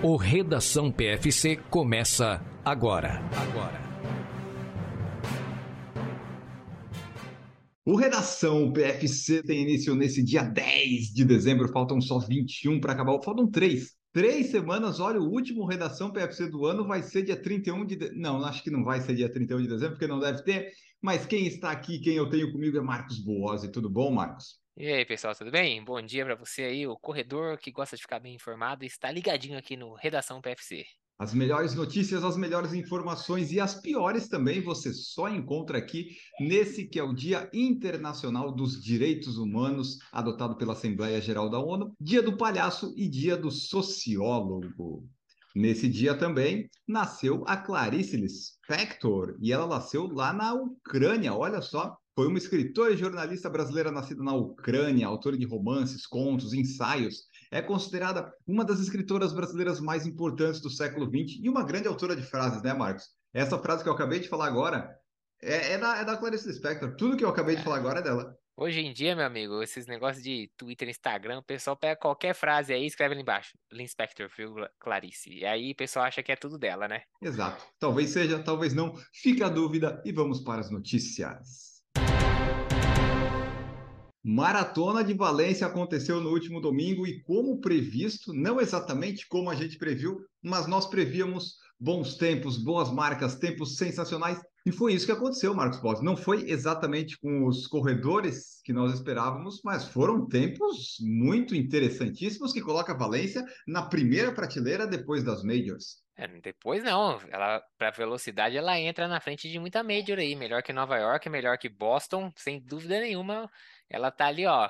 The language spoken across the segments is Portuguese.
O Redação PFC começa agora. Agora. O Redação PFC tem início nesse dia 10 de dezembro, faltam só 21 para acabar, faltam três. Três semanas, olha, o último Redação PFC do ano vai ser dia 31 de... De... Não, acho que não vai ser dia 31 de dezembro, porque não deve ter, mas quem está aqui, quem eu tenho comigo é Marcos Boazzi. Tudo bom, Marcos? E aí, pessoal, tudo bem? Bom dia para você aí, o corredor que gosta de ficar bem informado e está ligadinho aqui no Redação PFC. As melhores notícias, as melhores informações e as piores também você só encontra aqui nesse que é o Dia Internacional dos Direitos Humanos, adotado pela Assembleia Geral da ONU, Dia do Palhaço e Dia do Sociólogo. Nesse dia também nasceu a Clarice Lispector e ela nasceu lá na Ucrânia, olha só, foi uma escritora e jornalista brasileira nascida na Ucrânia, autora de romances, contos, ensaios. É considerada uma das escritoras brasileiras mais importantes do século XX e uma grande autora de frases, né, Marcos? Essa frase que eu acabei de falar agora é, é, da, é da Clarice Lispector. Tudo que eu acabei de falar agora é dela. Hoje em dia, meu amigo, esses negócios de Twitter, Instagram, o pessoal pega qualquer frase aí e escreve ali embaixo. Linspector, Clarice. E aí o pessoal acha que é tudo dela, né? Exato. Talvez seja, talvez não. Fica a dúvida e vamos para as notícias. Maratona de Valência aconteceu no último domingo e, como previsto, não exatamente como a gente previu, mas nós prevíamos bons tempos, boas marcas, tempos sensacionais. E foi isso que aconteceu, Marcos Boss. Não foi exatamente com os corredores que nós esperávamos, mas foram tempos muito interessantíssimos que coloca a Valência na primeira prateleira depois das Majors. É, depois não, ela para velocidade ela entra na frente de muita major aí, melhor que Nova York, melhor que Boston, sem dúvida nenhuma. Ela tá ali, ó,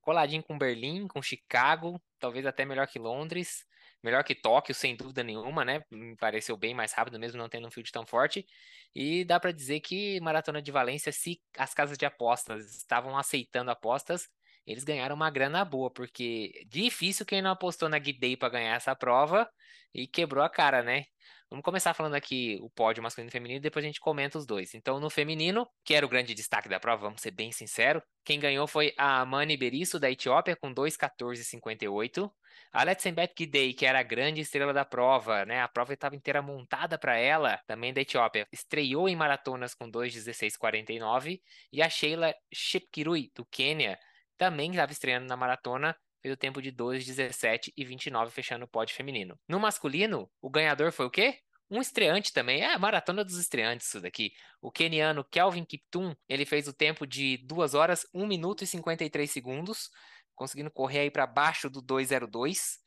coladinho com Berlim, com Chicago, talvez até melhor que Londres, melhor que Tóquio, sem dúvida nenhuma, né? Me pareceu bem mais rápido mesmo não tendo um field tão forte. E dá para dizer que Maratona de Valência, se as casas de apostas estavam aceitando apostas, eles ganharam uma grana boa, porque difícil quem não apostou na Guidei para ganhar essa prova e quebrou a cara, né? Vamos começar falando aqui o pódio masculino e feminino depois a gente comenta os dois. Então, no feminino, que era o grande destaque da prova, vamos ser bem sinceros, quem ganhou foi a Amani Berisso, da Etiópia, com 2,14,58. A Letsenbet Gidey, que era a grande estrela da prova, né? A prova estava inteira montada para ela, também da Etiópia, estreou em maratonas com 2,16,49. E a Sheila Shepkirui, do Quênia, também estava estreando na maratona, fez o tempo de 2, 17 e 29, fechando o pódio feminino. No masculino, o ganhador foi o quê? Um estreante também, é a maratona dos estreantes isso daqui. O keniano Kelvin Kiptum, ele fez o tempo de 2 horas, 1 minuto e 53 segundos, conseguindo correr aí para baixo do 202.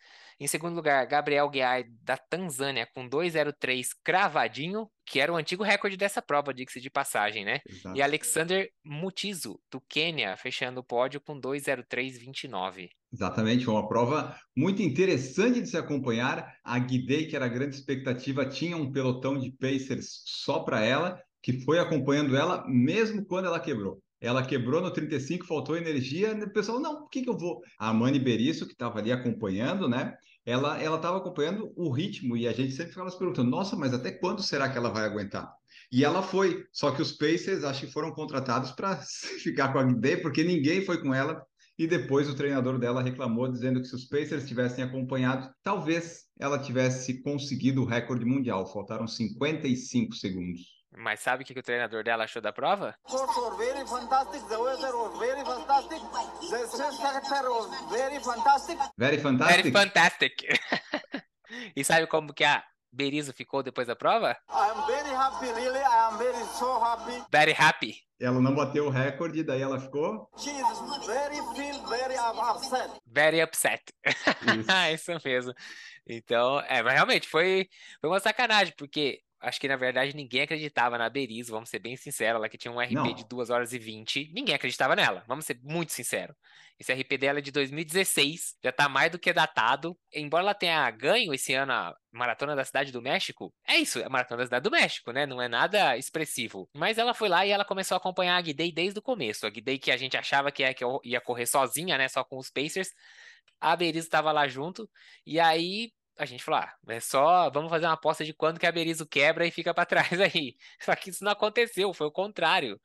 Em segundo lugar, Gabriel Guiar, da Tanzânia, com 2,03 cravadinho, que era o antigo recorde dessa prova, diga-se de passagem, né? Exato. E Alexander Mutizo, do Quênia, fechando o pódio com 2,03,29. Exatamente, foi uma prova muito interessante de se acompanhar. A Guidei, que era a grande expectativa, tinha um pelotão de Pacers só para ela, que foi acompanhando ela mesmo quando ela quebrou. Ela quebrou no 35, faltou energia. O pessoal, não, por que, que eu vou? A Mani Berisso, que estava ali acompanhando, né? Ela ela estava acompanhando o ritmo e a gente sempre ficava se perguntando, nossa, mas até quando será que ela vai aguentar? E ela foi, só que os Pacers acho que foram contratados para ficar com a Day, porque ninguém foi com ela. E depois o treinador dela reclamou, dizendo que se os Pacers tivessem acompanhado, talvez ela tivesse conseguido o recorde mundial. Faltaram 55 segundos. Mas sabe o que, que o treinador dela achou da prova? Very fantastic. The weather was very fantastic. The sector was very fantastic. Very fantastic. Very fantastic. e sabe como que a Berizzo ficou depois da prova? I'm very happy, really. I am very so happy. Very happy. Ela não bateu o recorde, daí ela ficou. Very feel very upset. Very upset. Isso. Isso mesmo. Então, é, mas realmente foi, foi uma sacanagem, porque acho que na verdade ninguém acreditava na Berizzo, vamos ser bem sinceros, ela que tinha um RP Não. de 2 horas e 20, ninguém acreditava nela, vamos ser muito sinceros. Esse RP dela é de 2016, já tá mais do que datado. Embora ela tenha ganho esse ano a Maratona da Cidade do México, é isso, é a Maratona da Cidade do México, né? Não é nada expressivo. Mas ela foi lá e ela começou a acompanhar a Guidei desde o começo. A Guidei que a gente achava que ia correr sozinha, né? Só com os Pacers. A Berizzo estava lá junto, e aí a gente falou, ah, é só, vamos fazer uma aposta de quando que a Berizzo quebra e fica para trás aí. Só que isso não aconteceu, foi o contrário.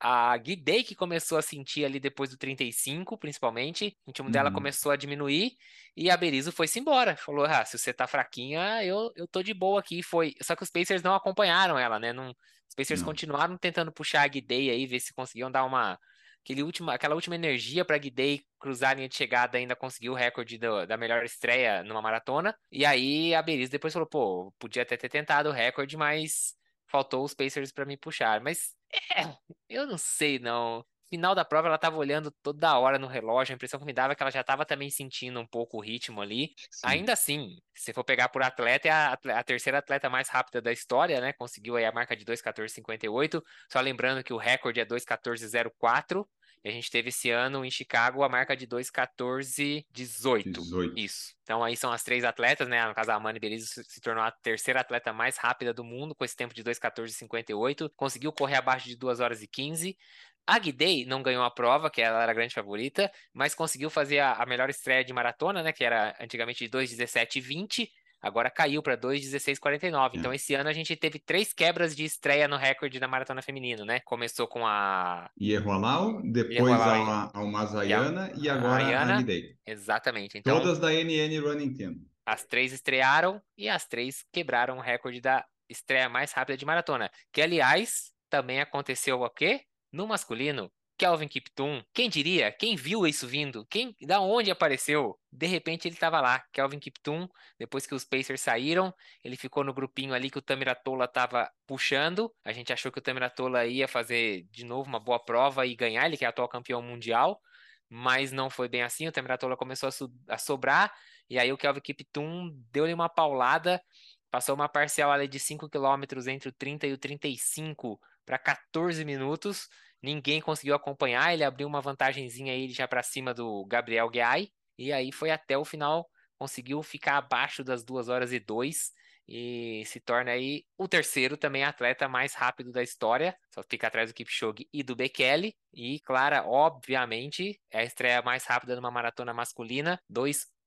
A Guidei que começou a sentir ali depois do 35, principalmente. O ritmo dela Uhum. começou a diminuir. E a Berizzo foi-se embora. Falou: ah, se você tá fraquinha, eu, eu tô de boa aqui. Foi. Só que os Pacers não acompanharam ela, né? Não... Os Pacers Não. continuaram tentando puxar a Guidei aí, ver se conseguiam dar uma. Aquele última, aquela última energia para Guidei cruzar a linha de chegada ainda conseguiu o recorde do- da melhor estreia numa maratona. E aí a Berizzo depois falou: pô, podia até ter tentado o recorde, mas faltou os Pacers para me puxar. Mas é, eu não sei não. Final da prova ela tava olhando toda hora no relógio, a impressão que me dava é que ela já tava também sentindo um pouco o ritmo ali. Sim. Ainda assim, se for pegar por atleta, é a, a terceira atleta mais rápida da história, né? Conseguiu aí a marca de 2:14:58. Só lembrando que o recorde é 2:14:04. E a gente teve esse ano em Chicago a marca de 2:14:18. 18. Isso. Então aí são as três atletas, né? No caso, a Amanda Berizzo se se tornou a terceira atleta mais rápida do mundo com esse tempo de 2:14:58. Conseguiu correr abaixo de 2 horas e 15. A Guidei não ganhou a prova, que ela era a grande favorita, mas conseguiu fazer a, a melhor estreia de maratona, né? Que era antigamente de 2:17 e 20. Agora caiu para 2:16:49. Então esse ano a gente teve três quebras de estreia no recorde da maratona feminino, né? Começou com a Iehualau, depois a, a Mazayana e agora a Ayana. Guidei. exatamente. Então Todas da NN Running Team. As três estrearam e as três quebraram o recorde da estreia mais rápida de maratona. Que, aliás, também aconteceu o quê? No masculino, Kelvin Kiptum. Quem diria? Quem viu isso vindo? Quem, da onde apareceu? De repente ele estava lá, Kelvin Kiptum. Depois que os Pacers saíram, ele ficou no grupinho ali que o Tamiratola estava puxando. A gente achou que o Tamiratola ia fazer de novo uma boa prova e ganhar, ele que é atual campeão mundial. Mas não foi bem assim, o Tamiratola começou a, a sobrar. E aí o Kelvin Kiptum deu-lhe uma paulada, passou uma parcial ali de 5 km entre o 30 e o 35 para 14 minutos. Ninguém conseguiu acompanhar, ele abriu uma vantagenzinha aí já para cima do Gabriel Guiai. E aí foi até o final, conseguiu ficar abaixo das 2 horas e 2 e se torna aí o terceiro também atleta mais rápido da história. Só fica atrás do Kipchoge e do Bekele. E, claro, obviamente, é a estreia mais rápida numa maratona masculina,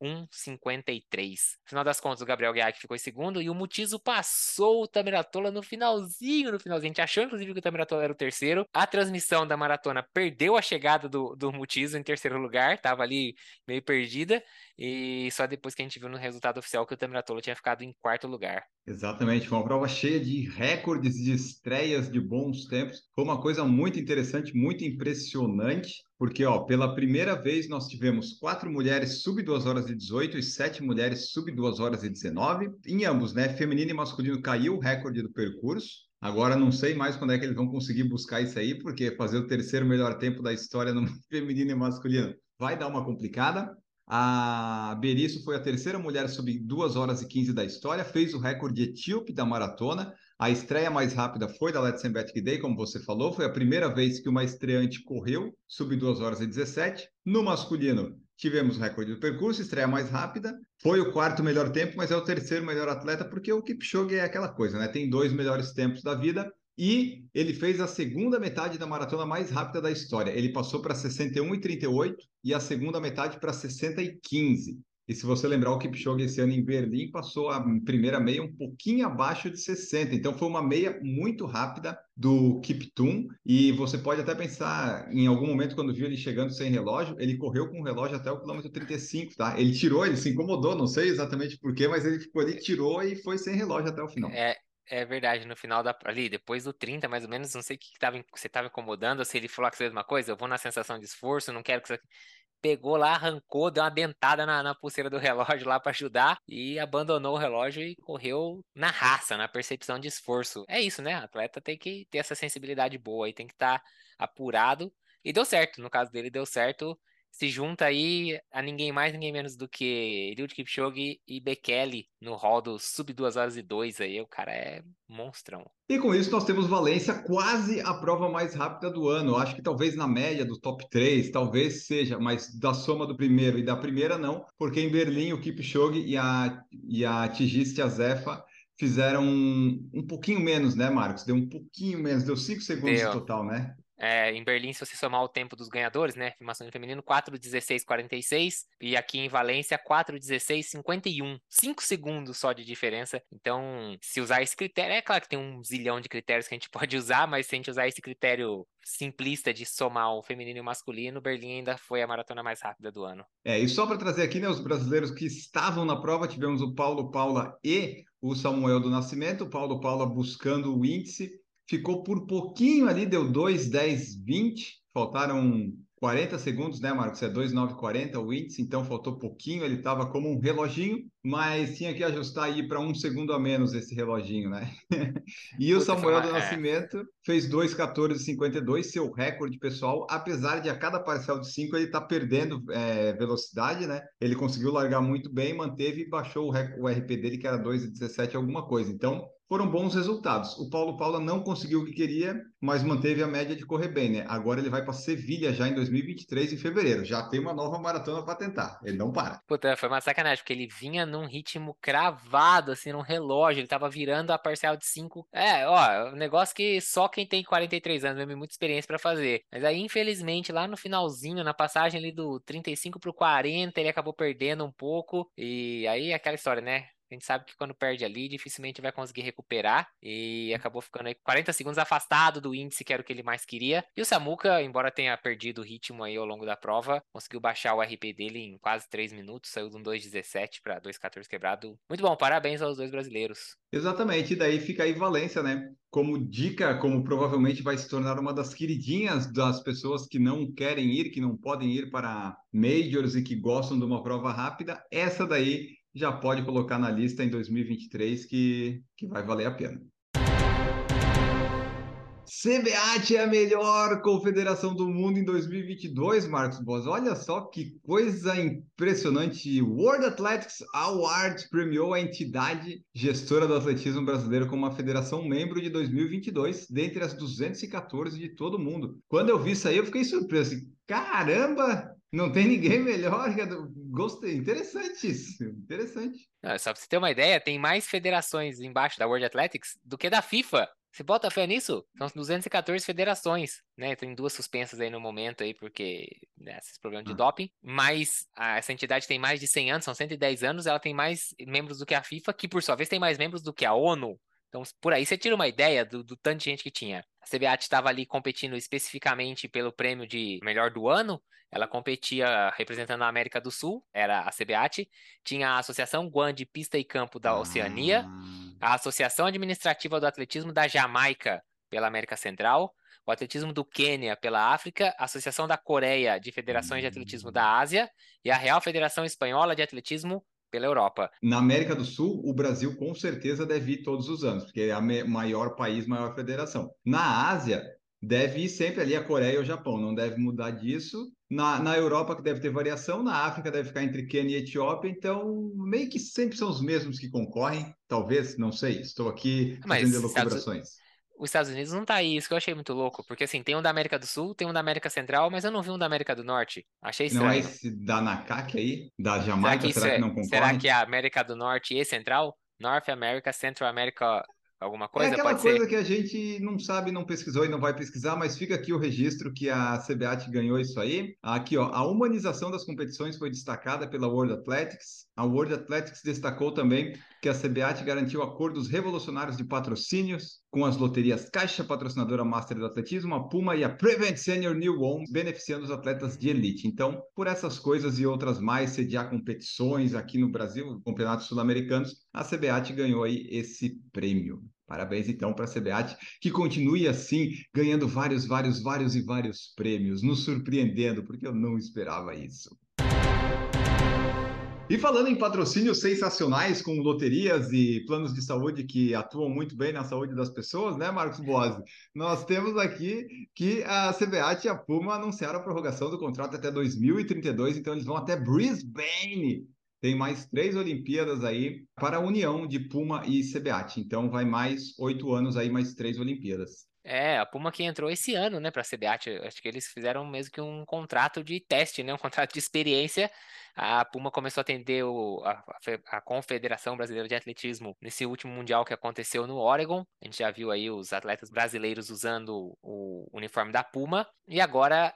2:1:53. Final das contas, o Gabriel Guiar que ficou em segundo e o Mutizo passou o Tamiratola no finalzinho, no finalzinho. A gente achou, inclusive, que o Tamiratola era o terceiro. A transmissão da maratona perdeu a chegada do, do Mutizo em terceiro lugar, tava ali meio perdida. E só depois que a gente viu no resultado oficial que o Tamiratola tinha ficado em quarto lugar. Exatamente, foi uma prova cheia de recordes de estreias de bons tempos. Foi uma coisa muito interessante, muito impressionante, porque ó, pela primeira vez nós tivemos quatro mulheres sub 2 horas e 18 e sete mulheres sub 2 horas e 19. Em ambos, né? Feminino e masculino caiu o recorde do percurso. Agora não sei mais quando é que eles vão conseguir buscar isso aí, porque fazer o terceiro melhor tempo da história no feminino e masculino vai dar uma complicada. A Berizzo foi a terceira mulher sub 2 horas e 15 da história, fez o recorde etíope da maratona. A estreia mais rápida foi da Letsenbet Day, como você falou, foi a primeira vez que uma estreante correu sub 2 horas e 17. No masculino, tivemos o recorde do percurso, estreia mais rápida. Foi o quarto melhor tempo, mas é o terceiro melhor atleta, porque o Kipchoge é aquela coisa, né? Tem dois melhores tempos da vida. E ele fez a segunda metade da maratona mais rápida da história. Ele passou para 61 e 38 a segunda metade para 60 e 15. E se você lembrar, o Kipchoge esse ano em Berlim passou a primeira meia um pouquinho abaixo de 60. Então foi uma meia muito rápida do Kiptum. E você pode até pensar, em algum momento, quando viu ele chegando sem relógio, ele correu com o relógio até o quilômetro 35, tá? Ele tirou, ele se incomodou, não sei exatamente porquê, mas ele ficou ali, tirou e foi sem relógio até o final. É, é verdade, no final da. Ali, depois do 30, mais ou menos, não sei o que, tava, você estava incomodando, se ele falou que você fez uma coisa, eu vou na sensação de esforço, não quero que você. Pegou lá, arrancou, deu uma dentada na, na pulseira do relógio lá para ajudar e abandonou o relógio e correu na raça, na percepção de esforço. É isso, né? O atleta tem que ter essa sensibilidade boa e tem que estar apurado. E deu certo, no caso dele deu certo. Se junta aí a ninguém mais, ninguém menos do que Eliud Kipchoge e Bekele no hall do sub 2 horas e 2 aí. O cara é monstrão. E com isso nós temos Valência quase a prova mais rápida do ano. Acho que talvez na média do top 3, talvez seja, mas da soma do primeiro e da primeira não, porque em Berlim o Kipchoge e a, e a Tigist Azefa fizeram um, um pouquinho menos, né, Marcos? Deu um pouquinho menos, deu 5 segundos Deu. total, né? É, em Berlim, se você somar o tempo dos ganhadores, né? Masculino feminino, 4:16:46 e aqui em Valência 4:16:51. 5 segundos só de diferença. Então, se usar esse critério, é claro que tem um zilhão de critérios que a gente pode usar, mas se a gente usar esse critério simplista de somar o feminino e o masculino, Berlim ainda foi a maratona mais rápida do ano. É, e só para trazer aqui, né, os brasileiros que estavam na prova, tivemos o Paulo Paula e o Samuel do Nascimento, o Paulo Paula buscando o índice, ficou por pouquinho ali, deu 2, 10, 20, faltaram 40 segundos, né, Marcos? É 2,940 o índice, então faltou pouquinho, ele estava como um reloginho, mas tinha que ajustar aí para um segundo a menos esse reloginho, né? e o Samuel do é. Nascimento fez 2,14,52, seu recorde pessoal, apesar de a cada parcial de 5 ele tá perdendo é, velocidade, né? Ele conseguiu largar muito bem, manteve e baixou o, o RP dele, que era 2,17 alguma coisa. Então, foram bons resultados. O Paulo Paula não conseguiu o que queria, mas manteve a média de correr bem, né? Agora ele vai para Sevilha já em 2023, em fevereiro. Já tem uma nova maratona para tentar. Ele não para. Puta, foi uma sacanagem, porque ele vinha num ritmo cravado, assim, num relógio. Ele tava virando a parcial de 5. É, ó, um negócio que só quem tem 43 anos mesmo, muita experiência para fazer. Mas aí, infelizmente, lá no finalzinho, na passagem ali do 35 pro 40, ele acabou perdendo um pouco. E aí, aquela história, né? A gente sabe que quando perde ali, dificilmente vai conseguir recuperar. E acabou ficando aí 40 segundos afastado do índice, que era o que ele mais queria. E o Samuka, embora tenha perdido o ritmo aí ao longo da prova, conseguiu baixar o RP dele em quase 3 minutos, saiu de um 2,17 para 2,14 quebrado. Muito bom, parabéns aos dois brasileiros. Exatamente, e daí fica aí Valência, né? Como dica, como provavelmente vai se tornar uma das queridinhas das pessoas que não querem ir, que não podem ir para majors e que gostam de uma prova rápida, essa daí já pode colocar na lista em 2023 que, que vai valer a pena. CBAT é a melhor confederação do mundo em 2022, Marcos Boas. Olha só que coisa impressionante. World Athletics Awards premiou a entidade gestora do atletismo brasileiro como uma federação membro de 2022, dentre as 214 de todo mundo. Quando eu vi isso aí, eu fiquei surpreso. Caramba, não tem ninguém melhor. Gostei. Interessante isso. Interessante. Não, só pra você ter uma ideia, tem mais federações embaixo da World Athletics do que da FIFA. Você bota fé nisso? São 214 federações, né? Tem duas suspensas aí no momento aí, porque né, esses problemas de ah. doping. Mas a, essa entidade tem mais de 100 anos, são 110 anos, ela tem mais membros do que a FIFA, que por sua vez tem mais membros do que a ONU. Então, por aí você tira uma ideia do, do tanto de gente que tinha. A CBAT estava ali competindo especificamente pelo prêmio de melhor do ano. Ela competia representando a América do Sul, era a CBAT. Tinha a Associação Guan de Pista e Campo da Oceania, ah. a Associação Administrativa do Atletismo da Jamaica pela América Central, o Atletismo do Quênia pela África, a Associação da Coreia de Federações de Atletismo da hum. Ásia e a Real Federação Espanhola de Atletismo pela Europa. Na América do Sul, o Brasil com certeza deve ir todos os anos, porque é o maior país, maior federação. Na Ásia, deve ir sempre ali a Coreia e o Japão, não deve mudar disso. Na, na Europa, que deve ter variação, na África deve ficar entre Quênia e Etiópia, então meio que sempre são os mesmos que concorrem, talvez, não sei, estou aqui fazendo elucubrações os Estados Unidos não tá aí, isso que eu achei muito louco. Porque assim, tem um da América do Sul, tem um da América Central, mas eu não vi um da América do Norte. Achei estranho. Não é esse da NACAC aí? Da Jamaica? Será que, será que é, não concorre? Será que é a América do Norte e Central? North America, Central America, alguma coisa? É aquela coisa ser? que a gente não sabe, não pesquisou e não vai pesquisar, mas fica aqui o registro que a CBAT ganhou isso aí. Aqui, ó, a humanização das competições foi destacada pela World Athletics. A World Athletics destacou também que a CBAT garantiu acordos revolucionários de patrocínios com as loterias Caixa, patrocinadora Master do Atletismo, a Puma e a Prevent Senior New One, beneficiando os atletas de elite. Então, por essas coisas e outras mais, sediar competições aqui no Brasil, campeonatos sul-americanos, a CBAT ganhou aí esse prêmio. Parabéns então para a CBAT, que continue assim, ganhando vários, vários, vários e vários prêmios, nos surpreendendo, porque eu não esperava isso. E falando em patrocínios sensacionais com loterias e planos de saúde que atuam muito bem na saúde das pessoas, né, Marcos Boas? Nós temos aqui que a CBAT e a Puma anunciaram a prorrogação do contrato até 2032, então eles vão até Brisbane. Tem mais três Olimpíadas aí para a união de Puma e CBAT. Então vai mais oito anos aí, mais três Olimpíadas. É, a Puma que entrou esse ano, né, para a CBAT. Acho que eles fizeram mesmo que um contrato de teste, né, um contrato de experiência. A Puma começou a atender o, a, a, Confederação Brasileira de Atletismo nesse último mundial que aconteceu no Oregon. A gente já viu aí os atletas brasileiros usando o uniforme da Puma. E agora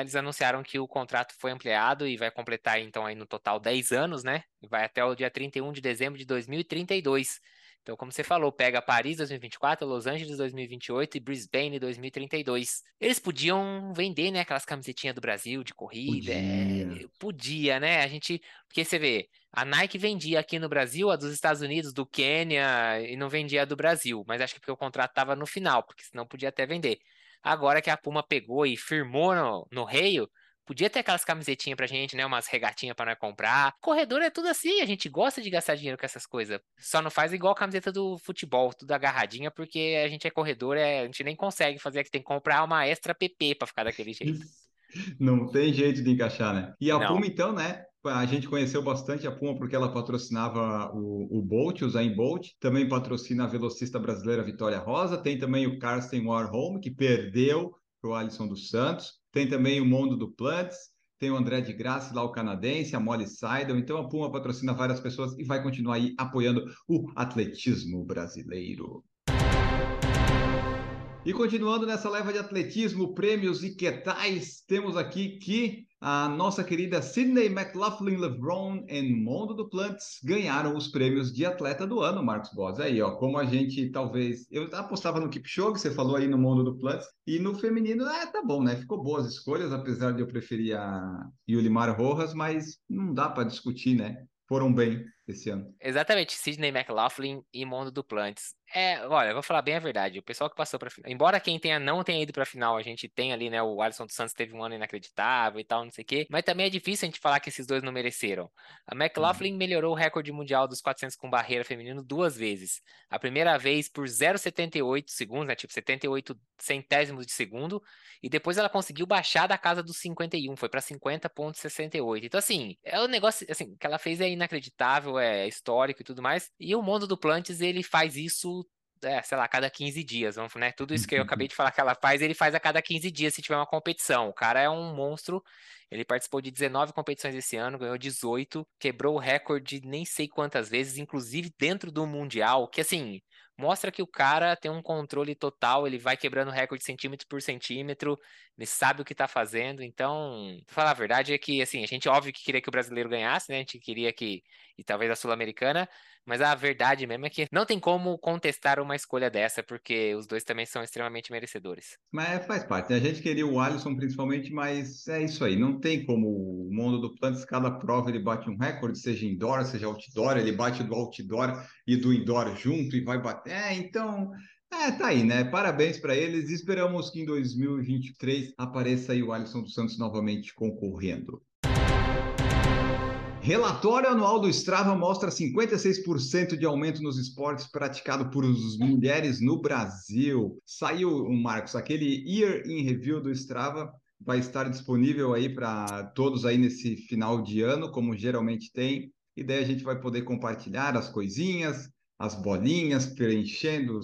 eles anunciaram que o contrato foi ampliado e vai completar então aí no total 10 anos, né? Vai até o dia 31 de dezembro de 2032. Então, como você falou, pega Paris 2024, Los Angeles 2028 e Brisbane 2032. Eles podiam vender, né, aquelas camisetinhas do Brasil de corrida. Podia. É, podia, né? A gente. Porque você vê, a Nike vendia aqui no Brasil a dos Estados Unidos, do Quênia, e não vendia a do Brasil. Mas acho que porque o contrato estava no final, porque senão podia até vender. Agora que a Puma pegou e firmou no, no Reio, Podia ter aquelas camisetinhas pra gente, né? Umas regatinhas pra nós comprar. Corredor é tudo assim, a gente gosta de gastar dinheiro com essas coisas. Só não faz igual a camiseta do futebol, tudo agarradinha, porque a gente é corredor, é, a gente nem consegue fazer, que tem que comprar uma extra PP pra ficar daquele jeito. Não tem jeito de encaixar, né? E a Não. Puma, então, né? A gente conheceu bastante a Puma porque ela patrocinava o, o Bolt, o Zayn Bolt, também patrocina a velocista brasileira Vitória Rosa, tem também o Karsten Warholm, que perdeu para o Alisson dos Santos, tem também o Mundo do Plants, tem o André de Graça lá, o canadense, a Molly Seidel. Então a Puma patrocina várias pessoas e vai continuar aí apoiando o atletismo brasileiro. E continuando nessa leva de atletismo, prêmios e quetais, temos aqui que a nossa querida Sydney McLaughlin LeBron e Mundo do Plants ganharam os prêmios de atleta do ano, Marcos Boss. Aí, ó, como a gente talvez. Eu apostava no Kipchoge, você falou aí no Mundo do Plants, e no feminino, é, tá bom, né? Ficou boas escolhas, apesar de eu preferir a Yulimar Rojas, mas não dá para discutir, né? Foram bem esse ano. Exatamente, Sidney McLaughlin e Mundo Duplantes. É, olha, vou falar bem a verdade. O pessoal que passou para embora quem tenha não tenha ido para final, a gente tem ali, né, o Alisson dos Santos teve um ano inacreditável e tal, não sei o quê, mas também é difícil a gente falar que esses dois não mereceram. A McLaughlin uhum. melhorou o recorde mundial dos 400 com barreira feminino duas vezes. A primeira vez por 0,78 segundos, né, tipo 78 centésimos de segundo, e depois ela conseguiu baixar da casa dos 51, foi para 50.68. Então assim, é o um negócio assim, que ela fez é inacreditável, é histórico e tudo mais. E o Mundo do Plantes, ele faz isso é, sei lá, a cada 15 dias, vamos, né? Tudo isso que eu acabei de falar que ela faz, ele faz a cada 15 dias se tiver uma competição. O cara é um monstro. Ele participou de 19 competições esse ano, ganhou 18, quebrou o recorde nem sei quantas vezes, inclusive dentro do Mundial, que assim, mostra que o cara tem um controle total, ele vai quebrando recorde centímetro por centímetro, ele sabe o que tá fazendo. Então, pra falar a verdade é que assim, a gente óbvio que queria que o brasileiro ganhasse, né? A gente queria que e talvez a sul-americana, mas a verdade mesmo é que não tem como contestar uma escolha dessa, porque os dois também são extremamente merecedores. Mas faz parte. Né? A gente queria o Alisson principalmente, mas é isso aí. Não tem como o mundo do Plantes, cada prova ele bate um recorde, seja indoor, seja outdoor, ele bate do outdoor e do indoor junto e vai bater. É, então. É, tá aí, né? Parabéns para eles. Esperamos que em 2023 apareça aí o Alisson dos Santos novamente concorrendo. Relatório anual do Strava mostra 56% de aumento nos esportes praticados por mulheres no Brasil. Saiu, Marcos, aquele Year in Review do Strava vai estar disponível aí para todos aí nesse final de ano, como geralmente tem. E daí a gente vai poder compartilhar as coisinhas, as bolinhas, preenchendo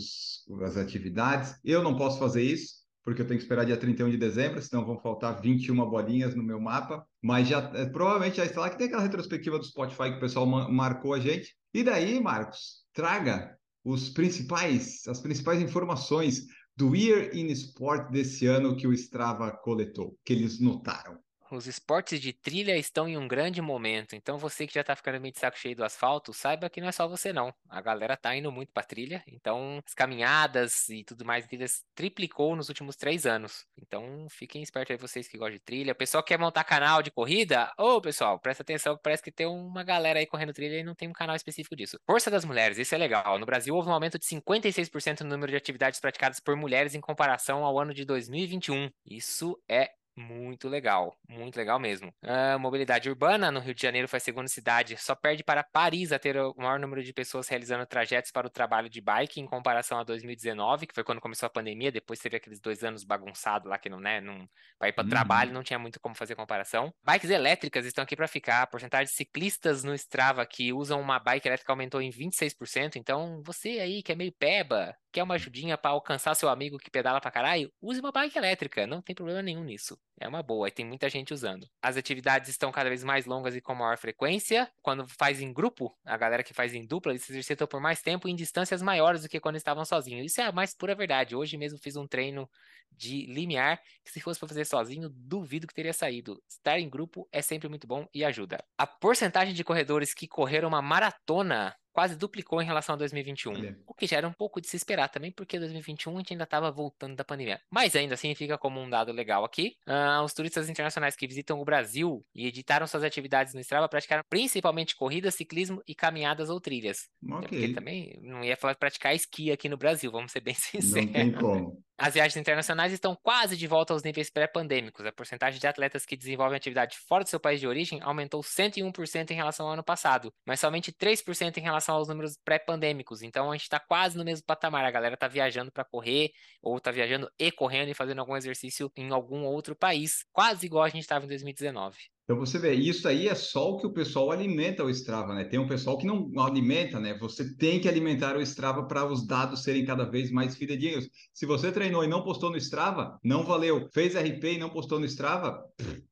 as atividades. Eu não posso fazer isso, porque eu tenho que esperar dia 31 de dezembro, senão vão faltar 21 bolinhas no meu mapa. Mas já é, provavelmente já está lá que tem aquela retrospectiva do Spotify que o pessoal marcou a gente. E daí, Marcos, traga os principais, as principais informações do Year in Sport desse ano que o Strava coletou, que eles notaram. Os esportes de trilha estão em um grande momento, então você que já tá ficando meio de saco cheio do asfalto, saiba que não é só você não. A galera tá indo muito pra trilha, então as caminhadas e tudo mais, trilhas triplicou nos últimos três anos. Então fiquem espertos aí vocês que gostam de trilha. O pessoal quer montar canal de corrida? Ô pessoal, presta atenção que parece que tem uma galera aí correndo trilha e não tem um canal específico disso. Força das mulheres, isso é legal. No Brasil houve um aumento de 56% no número de atividades praticadas por mulheres em comparação ao ano de 2021. Isso é muito legal, muito legal mesmo. A mobilidade urbana no Rio de Janeiro foi a segunda cidade, só perde para Paris a ter o maior número de pessoas realizando trajetos para o trabalho de bike em comparação a 2019, que foi quando começou a pandemia. Depois teve aqueles dois anos bagunçados lá que não, né, não para ir para o uhum. trabalho não tinha muito como fazer comparação. Bikes elétricas estão aqui para ficar. A porcentagem de ciclistas no Strava que usam uma bike elétrica aumentou em 26%. Então você aí que é meio peba, quer uma ajudinha para alcançar seu amigo que pedala para caralho, use uma bike elétrica, não tem problema nenhum nisso. É uma boa e tem muita gente usando. As atividades estão cada vez mais longas e com maior frequência. Quando faz em grupo, a galera que faz em dupla, eles se exercitam por mais tempo em distâncias maiores do que quando estavam sozinhos. Isso é a mais pura verdade. Hoje mesmo fiz um treino de limiar que se fosse para fazer sozinho, duvido que teria saído. Estar em grupo é sempre muito bom e ajuda. A porcentagem de corredores que correram uma maratona quase duplicou em relação a 2021. Olha. O que já era um pouco de se esperar também, porque 2021 a gente ainda estava voltando da pandemia. Mas ainda assim fica como um dado legal aqui. Uh, os turistas internacionais que visitam o Brasil e editaram suas atividades no Strava praticaram principalmente corridas, ciclismo e caminhadas ou trilhas. Okay. Porque também não ia falar de praticar esqui aqui no Brasil, vamos ser bem sinceros. Não tem como. As viagens internacionais estão quase de volta aos níveis pré-pandêmicos. A porcentagem de atletas que desenvolvem atividade fora do seu país de origem aumentou 101% em relação ao ano passado, mas somente 3% em relação aos números pré-pandêmicos. Então a gente está quase no mesmo patamar. A galera está viajando para correr, ou está viajando e correndo e fazendo algum exercício em algum outro país, quase igual a gente estava em 2019. Então você vê, isso aí é só o que o pessoal alimenta o Strava, né? Tem um pessoal que não alimenta, né? Você tem que alimentar o Strava para os dados serem cada vez mais fidedignos. Se você treinou e não postou no Strava, não valeu. Fez RP e não postou no Strava,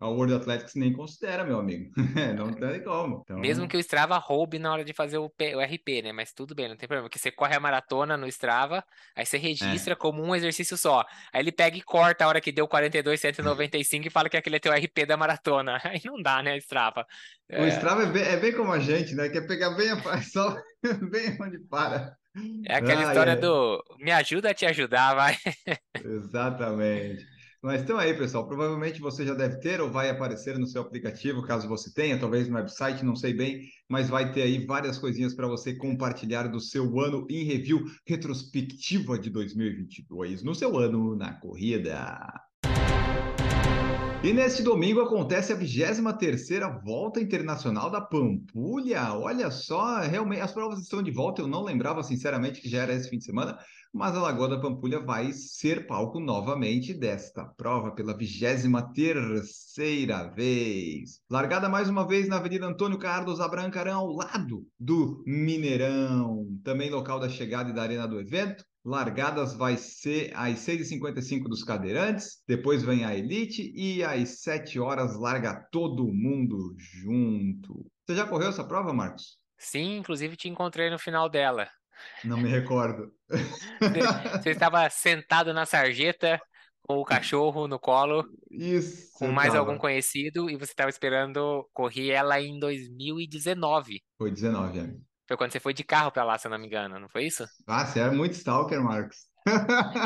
a World Athletics nem considera, meu amigo. não tem como. Então... Mesmo que o Strava roube na hora de fazer o, P, o, RP, né? Mas tudo bem, não tem problema. Porque você corre a maratona no Strava, aí você registra é. como um exercício só. Aí ele pega e corta a hora que deu 42, 195 e fala que aquele é teu RP da maratona. Aí não dá, né, Strava? O é... Strava é bem, é bem, como a gente, né? Quer pegar bem a só bem onde para. É aquela ah, história é. do me ajuda a te ajudar, vai. Exatamente. Mas então aí, pessoal, provavelmente você já deve ter ou vai aparecer no seu aplicativo, caso você tenha, talvez no website, não sei bem, mas vai ter aí várias coisinhas para você compartilhar do seu ano em review retrospectiva de 2022, no seu ano na corrida. E neste domingo acontece a 23ª Volta Internacional da Pampulha. Olha só, realmente as provas estão de volta. Eu não lembrava sinceramente que já era esse fim de semana, mas a Lagoa da Pampulha vai ser palco novamente desta prova pela 23ª vez. Largada mais uma vez na Avenida Antônio Carlos Abrancarão, ao lado do Mineirão, também local da chegada e da arena do evento. Largadas vai ser às 6h55 dos cadeirantes, depois vem a Elite e às 7 horas larga todo mundo junto. Você já correu essa prova, Marcos? Sim, inclusive te encontrei no final dela. Não me recordo. Você estava sentado na sarjeta com o cachorro no colo, Isso, com mais tava. algum conhecido, e você estava esperando correr ela em 2019. Foi 19, é. Foi quando você foi de carro pra lá, se eu não me engano, não foi isso? Ah, você é muito stalker, Marcos.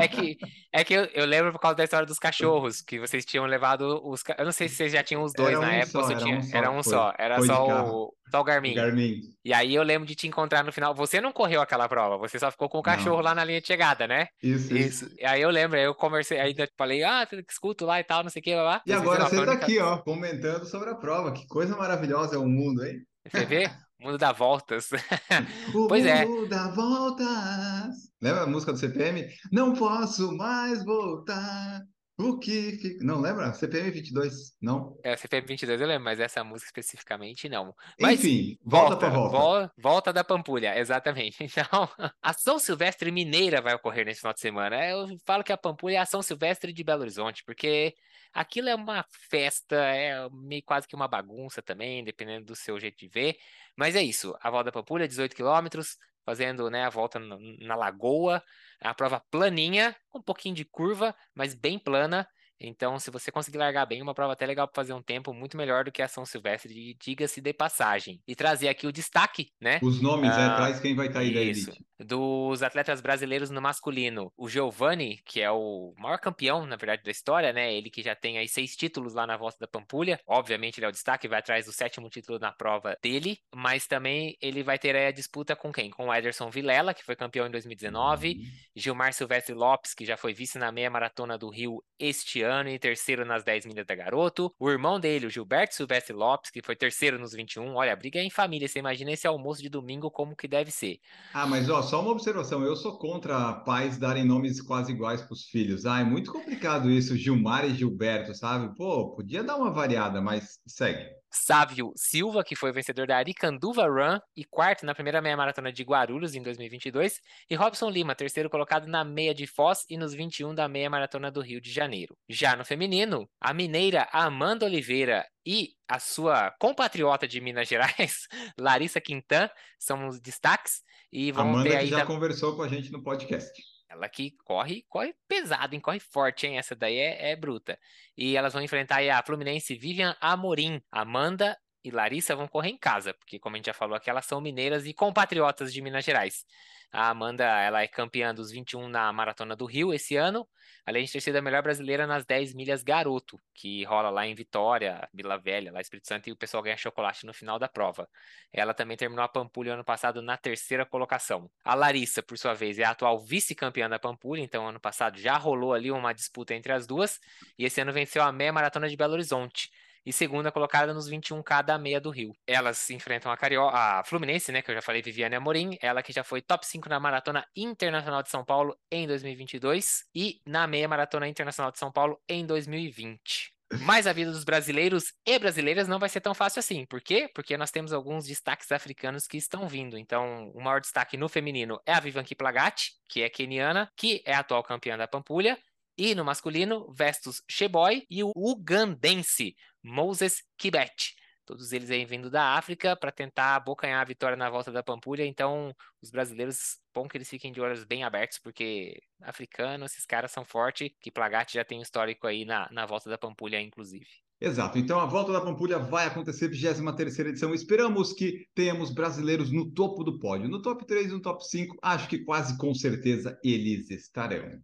É que, é que eu, eu, lembro por causa da história dos cachorros, que vocês tinham levado os. Eu não sei se vocês já tinham os dois era na um época. Só, era, tinha... um só, era um só, era só o, só o Garmin. Garmin. E aí eu lembro de te encontrar no final. Você não correu aquela prova, você só ficou com o cachorro não. lá na linha de chegada, né? Isso, isso. isso. E aí eu lembro, aí eu conversei, ainda falei, ah, escuto lá e tal, não sei o que, lá. E agora você tá aqui, ó, comentando sobre a prova. Que coisa maravilhosa é o mundo, hein? Você vê? Mundo dá voltas. O pois é. mundo dá voltas. Lembra a música do CPM? Não posso mais voltar. O que fica... Não, lembra? CPM 22, não? É, CPM 22 eu lembro, mas essa música especificamente não. Mas Enfim, volta, volta pra volta. volta da Pampulha, exatamente. Então, a São Silvestre Mineira vai ocorrer nesse final de semana. Eu falo que a Pampulha é a São Silvestre de Belo Horizonte, porque aquilo é uma festa, é meio quase que uma bagunça também, dependendo do seu jeito de ver. Mas é isso, a volta da Pampulha, 18 quilômetros, fazendo né, a volta na, na lagoa, é a prova planinha, um pouquinho de curva, mas bem plana. Então, se você conseguir largar bem, uma prova até legal para fazer um tempo muito melhor do que a São Silvestre, diga-se de passagem. E trazer aqui o destaque, né? Os nomes, é, ah, é, traz quem vai estar aí Isso. Dos atletas brasileiros no masculino, o Giovani, que é o maior campeão, na verdade, da história, né? Ele que já tem aí seis títulos lá na volta da Pampulha. Obviamente, ele é o destaque, vai atrás do sétimo título na prova dele, mas também ele vai ter aí a disputa com quem? Com o Ederson Vilela, que foi campeão em 2019, uhum. Gilmar Silvestre Lopes, que já foi vice na meia maratona do Rio este ano e terceiro nas 10 milhas da Garoto, o irmão dele, o Gilberto Silvestre Lopes, que foi terceiro nos 21. Olha, a briga é em família, você imagina esse almoço de domingo como que deve ser. Ah, mas ó, só uma observação, eu sou contra pais darem nomes quase iguais para os filhos. Ah, é muito complicado isso, Gilmar e Gilberto, sabe? Pô, podia dar uma variada, mas segue. Sávio Silva, que foi vencedor da Aricanduva Run e quarto na primeira meia maratona de Guarulhos em 2022, e Robson Lima, terceiro colocado na meia de Foz e nos 21 da meia maratona do Rio de Janeiro. Já no feminino, a mineira Amanda Oliveira e a sua compatriota de Minas Gerais, Larissa Quintan, são os destaques e vamos Amanda ter aí que já da... conversou com a gente no podcast. Ela que corre, corre pesado, hein? Corre forte, hein? Essa daí é, é bruta. E elas vão enfrentar a Fluminense Vivian Amorim, Amanda e Larissa vão correr em casa, porque como a gente já falou aqui, elas são mineiras e compatriotas de Minas Gerais. A Amanda, ela é campeã dos 21 na Maratona do Rio esse ano, além de ter sido a melhor brasileira nas 10 milhas garoto, que rola lá em Vitória, Vila Velha, lá em Espírito Santo, e o pessoal ganha chocolate no final da prova. Ela também terminou a Pampulha ano passado na terceira colocação. A Larissa, por sua vez, é a atual vice-campeã da Pampulha, então ano passado já rolou ali uma disputa entre as duas, e esse ano venceu a meia maratona de Belo Horizonte e segunda colocada nos 21K da meia do Rio. Elas enfrentam a Carioca, a Fluminense, né, que eu já falei, Viviane Amorim, ela que já foi top 5 na Maratona Internacional de São Paulo em 2022 e na meia Maratona Internacional de São Paulo em 2020. Mas a vida dos brasileiros e brasileiras não vai ser tão fácil assim. Por quê? Porque nós temos alguns destaques africanos que estão vindo. Então, o maior destaque no feminino é a Vivian Kiplagat, que é keniana, que é atual campeã da Pampulha. E no masculino, Vestus Sheboy e o ugandense Moses Kibet. Todos eles aí vindo da África para tentar abocanhar a vitória na volta da Pampulha. Então, os brasileiros, bom que eles fiquem de olhos bem abertos, porque africano, esses caras são fortes. Que Plagat já tem histórico aí na, na volta da Pampulha, inclusive. Exato. Então a volta da Pampulha vai acontecer 23 edição. Esperamos que tenhamos brasileiros no topo do pódio. No top 3 e no top 5, acho que quase com certeza eles estarão.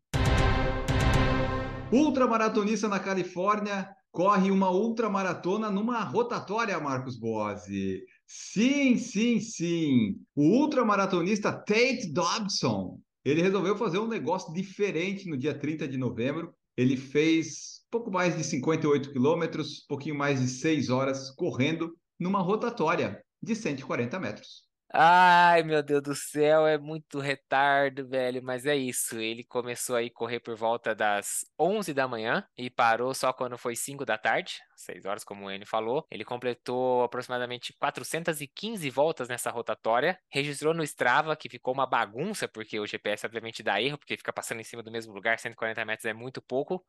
Ultramaratonista na Califórnia corre uma ultramaratona numa rotatória, Marcos Bozzi. Sim, sim, sim. O ultramaratonista Tate Dobson, ele resolveu fazer um negócio diferente no dia 30 de novembro. Ele fez pouco mais de 58 quilômetros, pouquinho mais de 6 horas correndo numa rotatória de 140 metros. Ai, meu Deus do céu, é muito retardo, velho, mas é isso. Ele começou a correr por volta das 11 da manhã e parou só quando foi 5 da tarde, 6 horas, como o N falou. Ele completou aproximadamente 415 voltas nessa rotatória, registrou no Strava, que ficou uma bagunça, porque o GPS obviamente dá erro, porque fica passando em cima do mesmo lugar, 140 metros é muito pouco.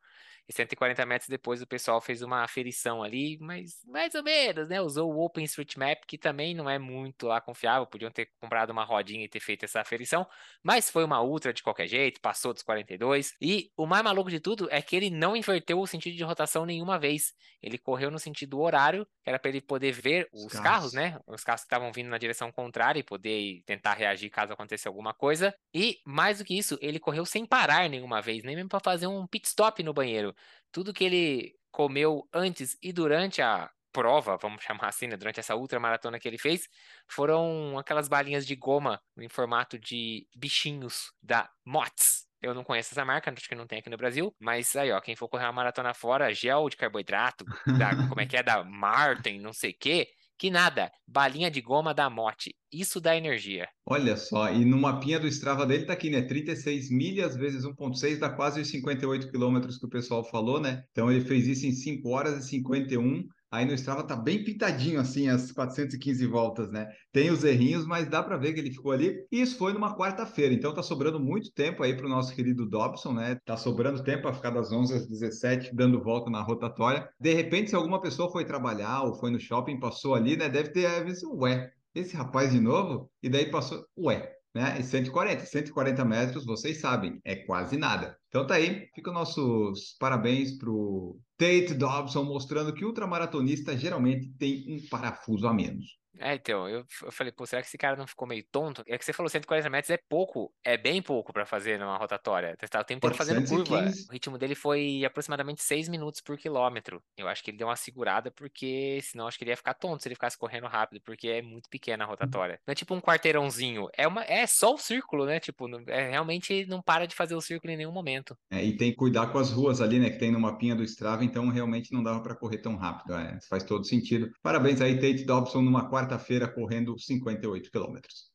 E 140 metros depois o pessoal fez uma aferição ali, mas mais ou menos, né? Usou o OpenStreetMap, que também não é muito lá confiável, podiam ter comprado uma rodinha e ter feito essa aferição, mas foi uma ultra de qualquer jeito, passou dos 42. E o mais maluco de tudo é que ele não inverteu o sentido de rotação nenhuma vez. Ele correu no sentido horário, que era para ele poder ver os, os carros. carros, né? Os carros que estavam vindo na direção contrária e poder tentar reagir caso acontecesse alguma coisa. E mais do que isso, ele correu sem parar nenhuma vez, nem mesmo para fazer um pit stop no banheiro tudo que ele comeu antes e durante a prova, vamos chamar assim, né, durante essa ultramaratona que ele fez, foram aquelas balinhas de goma em formato de bichinhos da Mott's. Eu não conheço essa marca, acho que não tem aqui no Brasil, mas aí, ó, quem for correr uma maratona fora, gel de carboidrato, da, como é que é, da Martin, não sei o quê, que nada, balinha de goma da Mote. Isso dá energia. Olha só, e no mapinha do Strava dele tá aqui, né? 36 milhas vezes 1.6 dá quase os 58 quilômetros que o pessoal falou, né? Então ele fez isso em 5 horas e 51 Aí no Strava tá bem pintadinho assim as 415 voltas, né? Tem os errinhos, mas dá para ver que ele ficou ali. E isso foi numa quarta-feira, então tá sobrando muito tempo aí para o nosso querido Dobson, né? Tá sobrando tempo para ficar das 11 às 17 dando volta na rotatória. De repente, se alguma pessoa foi trabalhar ou foi no shopping, passou ali, né? Deve ter visto, ué, esse rapaz de novo? E daí passou, ué, né? E 140, 140 metros, vocês sabem, é quase nada. Então tá aí, fica nossos parabéns pro Tate Dobson, mostrando que ultramaratonista geralmente tem um parafuso a menos. É, então, eu, eu falei, pô, será que esse cara não ficou meio tonto? É que você falou 140 metros é pouco, é bem pouco pra fazer numa rotatória. Testar o tempo dele fazendo curva. O ritmo dele foi aproximadamente 6 minutos por quilômetro. Eu acho que ele deu uma segurada porque senão acho que ele ia ficar tonto se ele ficasse correndo rápido, porque é muito pequena a rotatória. Não é tipo um quarteirãozinho, é uma é só o círculo, né? Tipo, é, realmente não para de fazer o círculo em nenhum momento. É, e tem que cuidar com as ruas ali, né, que tem no mapinha do Strava, então realmente não dava para correr tão rápido. É, faz todo sentido. Parabéns aí, Tate Dobson, numa quarta-feira correndo 58 quilômetros.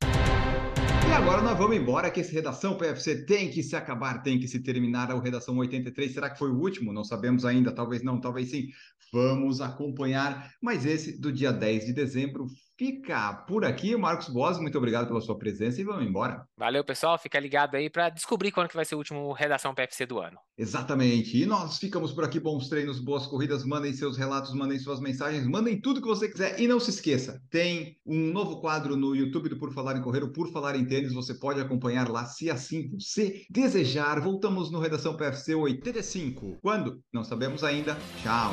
E agora nós vamos embora, que esse Redação PFC tem que se acabar, tem que se terminar. O Redação 83, será que foi o último? Não sabemos ainda, talvez não, talvez sim. Vamos acompanhar. Mas esse do dia 10 de dezembro fica por aqui. Marcos Boas, muito obrigado pela sua presença e vamos embora. Valeu, pessoal. Fica ligado aí para descobrir quando que vai ser o último Redação PFC do ano. Exatamente. E nós ficamos por aqui. Bons treinos, boas corridas. Mandem seus relatos, mandem suas mensagens, mandem tudo que você quiser. E não se esqueça, tem um novo quadro no YouTube do Por Falar em Correr, Por Falar em Tênis. Você pode acompanhar lá, se assim você desejar. Voltamos no Redação PFC 85. Quando? Não sabemos ainda. Tchau.